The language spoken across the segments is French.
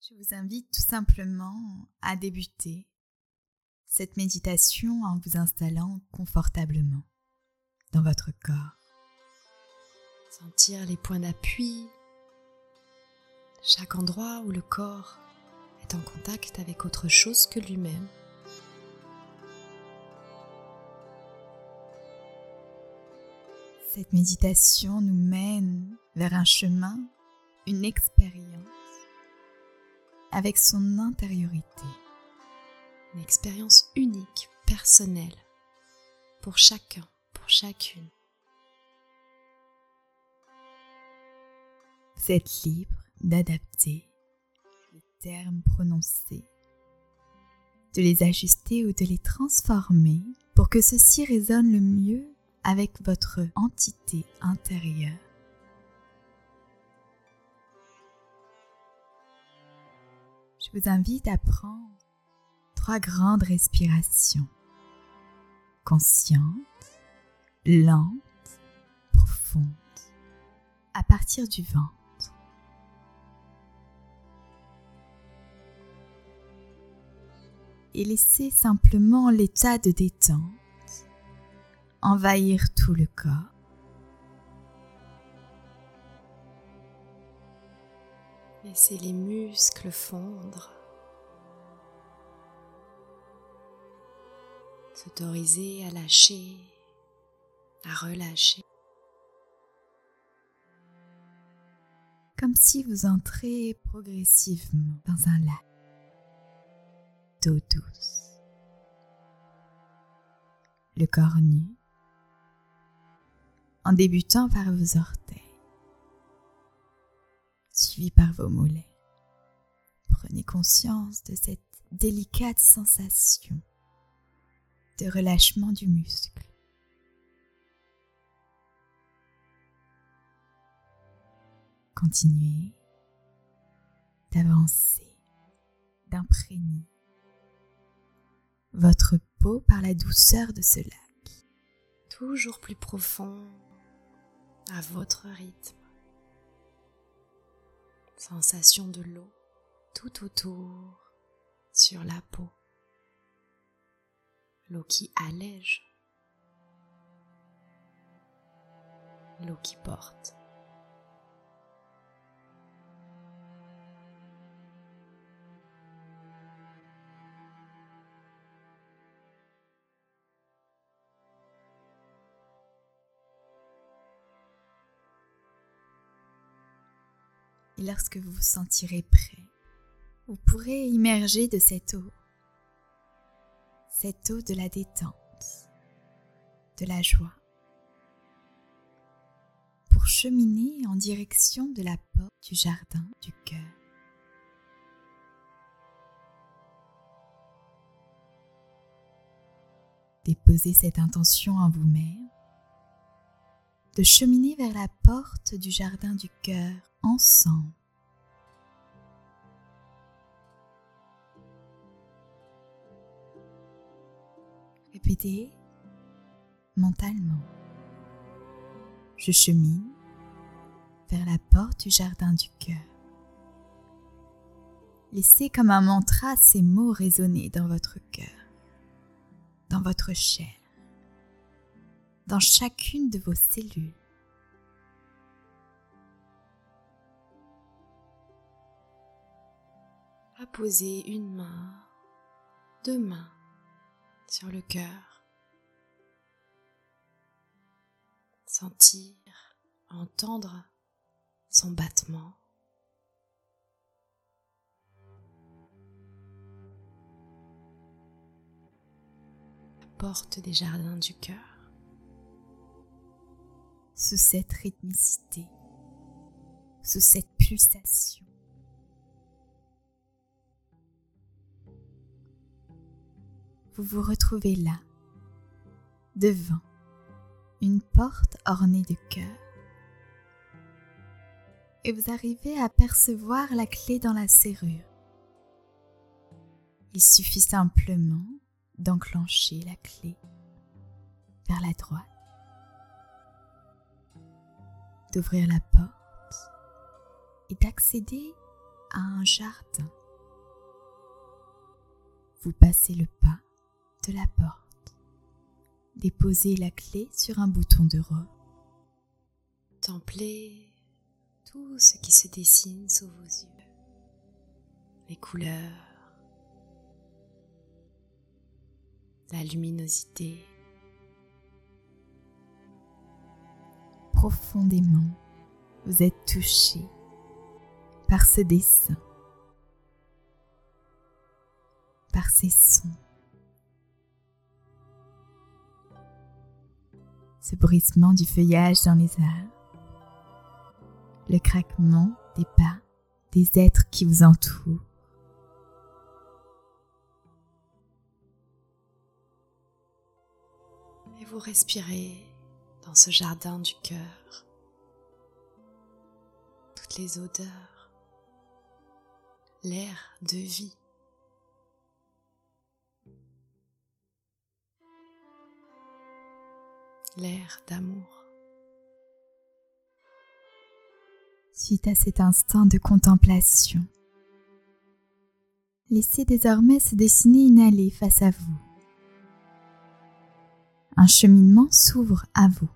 Je vous invite tout simplement à débuter cette méditation en vous installant confortablement dans votre corps. Sentir les points d'appui, chaque endroit où le corps est en contact avec autre chose que lui-même. Cette méditation nous mène vers un chemin, une expérience avec son intériorité. Une expérience unique, personnelle, pour chacun, pour chacune. Vous êtes libre d'adapter les termes prononcés, de les ajuster ou de les transformer pour que ceci résonne le mieux avec votre entité intérieure. Je vous invite à prendre trois grandes respirations, conscientes, lentes, profondes, à partir du ventre. Et laissez simplement l'état de détente envahir tout le corps. Laissez les muscles fondre. S'autoriser à lâcher, à relâcher. Comme si vous entrez progressivement dans un lac d'eau douce. Le corps nu, en débutant par vos orteils, suivi par vos mollets. Prenez conscience de cette délicate sensation de relâchement du muscle. Continuez d'avancer, d'imprégner votre peau par la douceur de ce lac. Toujours plus profond à votre rythme. Sensation de l'eau tout autour sur la peau. L'eau qui allège. L'eau qui porte. Et lorsque vous vous sentirez prêt, vous pourrez immerger de cette eau, cette eau de la détente, de la joie, pour cheminer en direction de la porte du jardin du cœur. Déposez cette intention en vous-même de cheminer vers la porte du jardin du cœur ensemble. Répétez mentalement. Je chemine vers la porte du jardin du cœur. Laissez comme un mantra ces mots résonner dans votre cœur, dans votre chair, dans chacune de vos cellules. Apposez une main, deux mains sur le cœur. Sentir, entendre son battement. La porte des jardins du cœur. Sous cette rythmicité, sous cette pulsation, vous vous retrouvez là, devant une porte ornée de cœur, et vous arrivez à percevoir la clé dans la serrure. Il suffit simplement d'enclencher la clé vers la droite, d'ouvrir la porte et d'accéder à un jardin. Vous passez le pas de la porte. Déposez la clé sur un bouton de robe. Contemplez tout ce qui se dessine sous vos yeux. Les couleurs, la luminosité. Profondément, vous êtes touché par ce dessin, par ces sons. Ce bruissement du feuillage dans les arbres, le craquement des pas des êtres qui vous entourent. Et vous respirez dans ce jardin du cœur toutes les odeurs, l'air de vie. L'air d'amour. Suite à cet instant de contemplation, laissez désormais se dessiner une allée face à vous. Un cheminement s'ouvre à vous.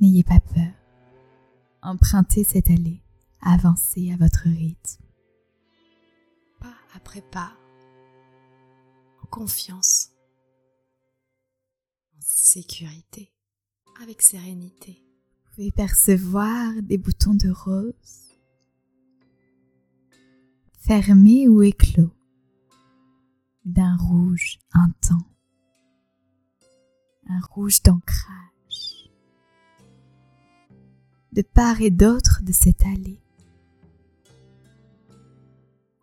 N'ayez pas peur. Empruntez cette allée. Avancez à votre rythme. Pas après pas. En confiance. Sécurité. Avec sérénité. Vous pouvez percevoir des boutons de rose fermés ou éclos d'un rouge intense, un rouge d'ancrage, de part et d'autre de cette allée.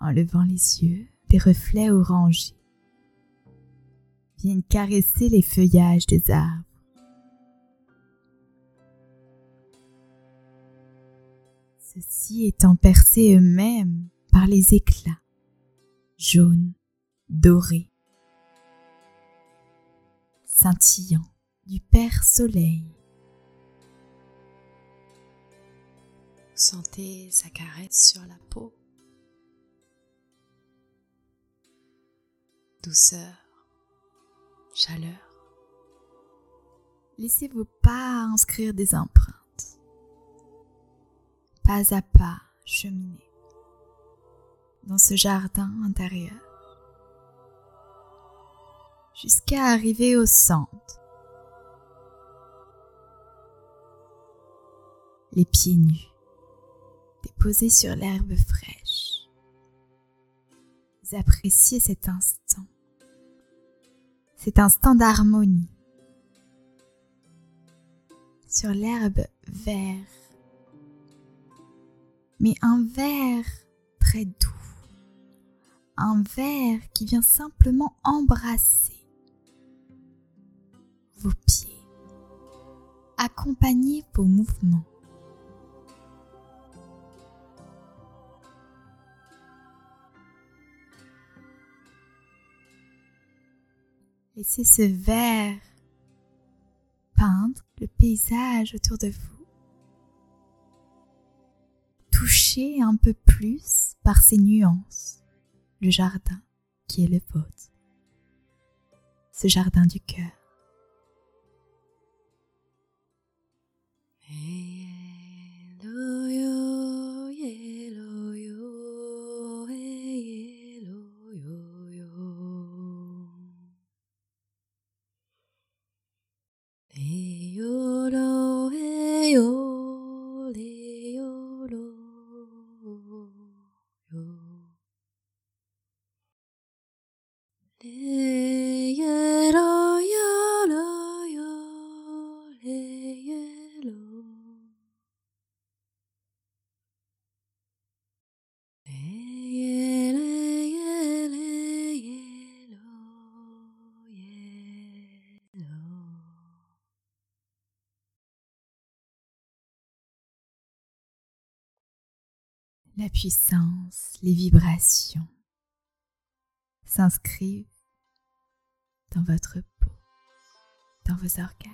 En levant les yeux, des reflets orangés viennent caresser les feuillages des arbres. Ceux-ci étant percés eux-mêmes par les éclats jaunes, dorés, scintillants du Père Soleil. Sentez sa caresse sur la peau. Douceur, chaleur. Laissez vos pas inscrire des empreintes. Pas à pas, cheminez dans ce jardin intérieur jusqu'à arriver au centre. Les pieds nus déposés sur l'herbe fraîche. Vous appréciez cet instant, cet instant d'harmonie sur l'herbe vert, mais un vert très doux. Un verre qui vient simplement embrasser vos pieds, accompagner vos mouvements. Laissez ce verre peindre le paysage autour de vous. Touchez un peu plus par ses nuances le jardin qui est le vôtre, ce jardin du cœur. La puissance, les vibrations s'inscrivent dans votre peau, dans vos organes,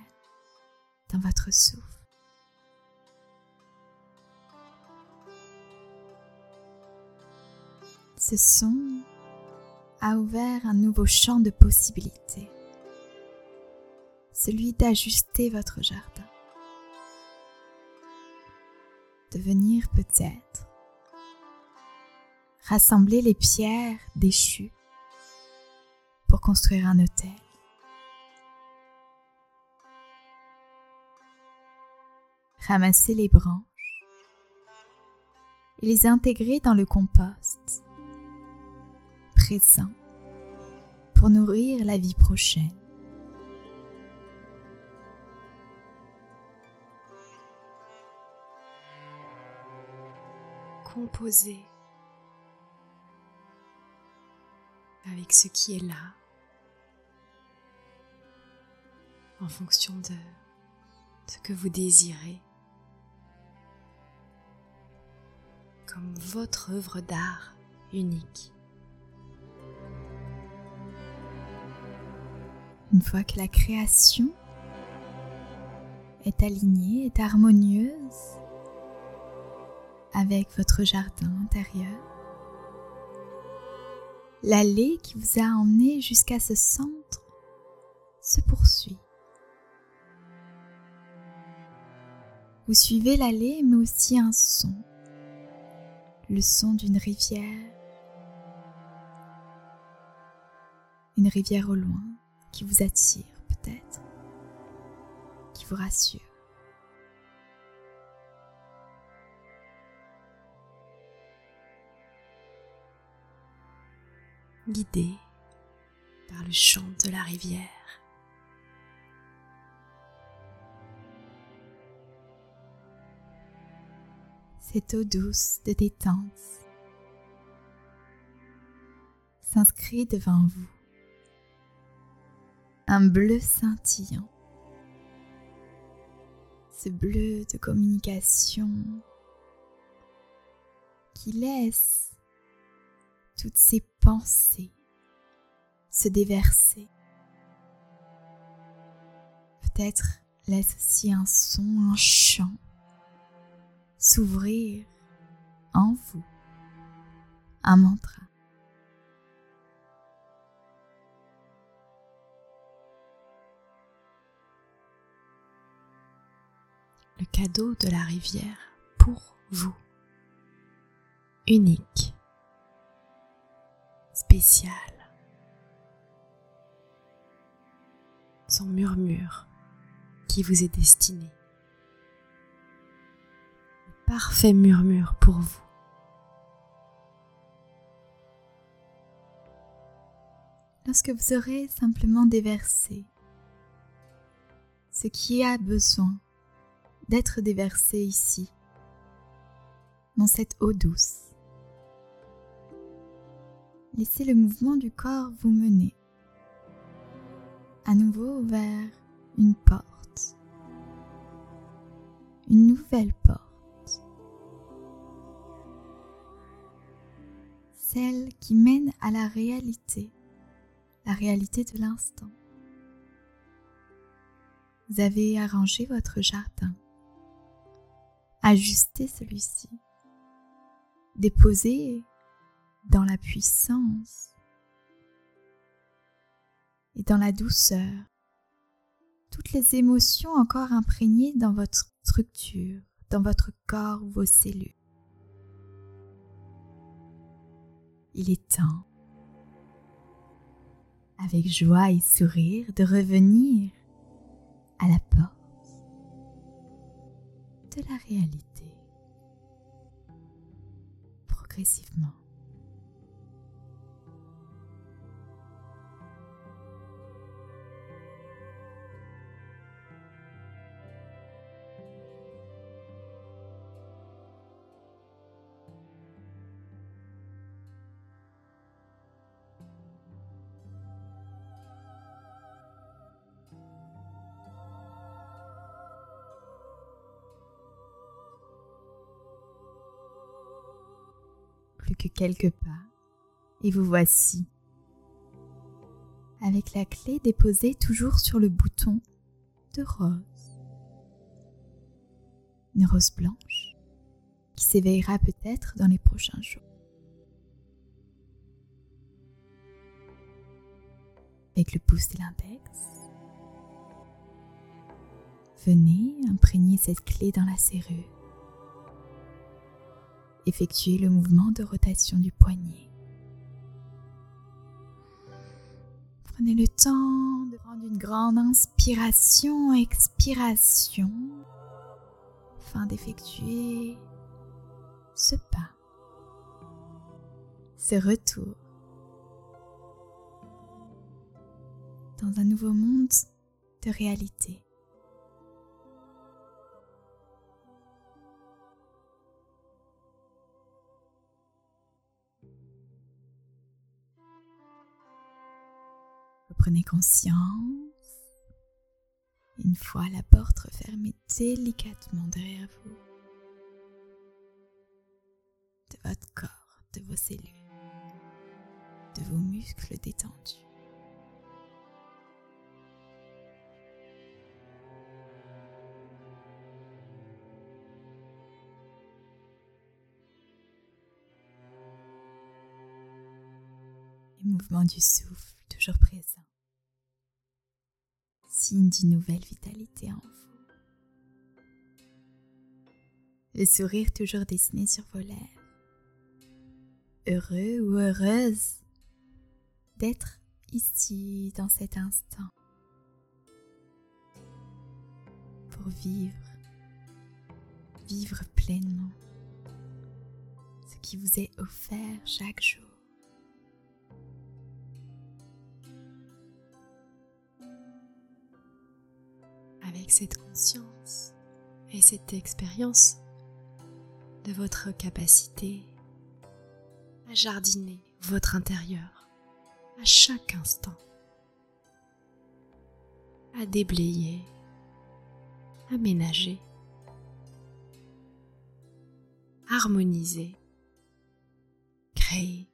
dans votre souffle. Ce son a ouvert un nouveau champ de possibilités, celui d'ajuster votre jardin, de venir peut-être rassembler les pierres déchues pour construire un hôtel. Ramasser les branches et les intégrer dans le compost présent pour nourrir la vie prochaine. Composer avec ce qui est là en fonction de ce que vous désirez comme votre œuvre d'art unique. Une fois que la création est alignée, est harmonieuse avec votre jardin intérieur, l'allée qui vous a emmené jusqu'à ce centre se poursuit. Vous suivez l'allée mais aussi un son, le son d'une rivière, une rivière au loin qui vous attire peut-être, qui vous rassure. Guidé par le chant de la rivière. Cette eau douce de détente s'inscrit devant vous. Un bleu scintillant. Ce bleu de communication qui laisse toutes ces pensées se déverser. Peut-être laisse aussi un son, un chant s'ouvrir en vous, un mantra. Le cadeau de la rivière pour vous. Unique. Son murmure qui vous est destiné parfait murmure pour vous. Lorsque vous aurez simplement déversé ce qui a besoin d'être déversé ici, dans cette eau douce, laissez le mouvement du corps vous mener à nouveau vers une porte, une nouvelle porte celle qui mène à la réalité, la réalité de l'instant. Vous avez arrangé votre jardin, ajusté celui-ci, déposé dans la puissance et dans la douceur toutes les émotions encore imprégnées dans votre structure, dans votre corps ou vos cellules. il est temps, avec joie et sourire, de revenir à la porte de la réalité, progressivement. que quelques pas et vous voici. Avec la clé déposée toujours sur le bouton de rose. Une rose blanche qui s'éveillera peut-être dans les prochains jours. Avec le pouce et l'index, venez imprégner cette clé dans la serrure. Effectuez le mouvement de rotation du poignet. Prenez le temps de prendre une grande inspiration, expiration, afin d'effectuer ce pas, ce retour dans un nouveau monde de réalité. Prenez conscience. Une fois la porte refermée délicatement derrière vous, de votre corps, de vos cellules, de vos muscles détendus. Les mouvements du souffle toujours présent d'une nouvelle vitalité en vous. Le sourire toujours dessiné sur vos lèvres. Heureux ou heureuse d'être ici dans cet instant pour vivre, vivre pleinement ce qui vous est offert chaque jour. Cette conscience et cette expérience de votre capacité à jardiner votre intérieur à chaque instant, à déblayer, aménager, harmoniser, créer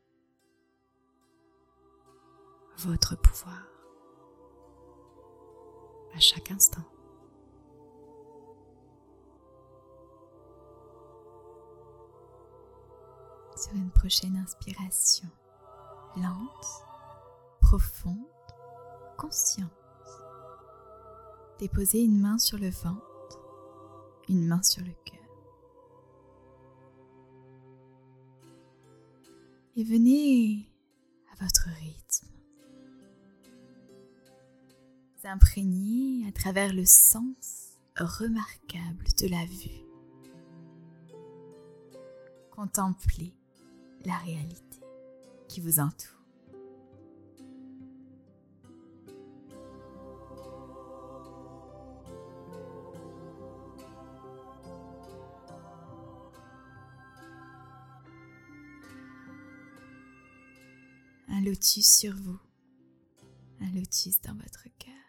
votre pouvoir à chaque instant. Une prochaine inspiration lente, profonde, consciente. Déposez une main sur le ventre, une main sur le cœur. Et venez à votre rythme. Vous imprégnez à travers le sens remarquable de la vue. Contemplez la réalité qui vous entoure. Un lotus sur vous, un lotus dans votre cœur.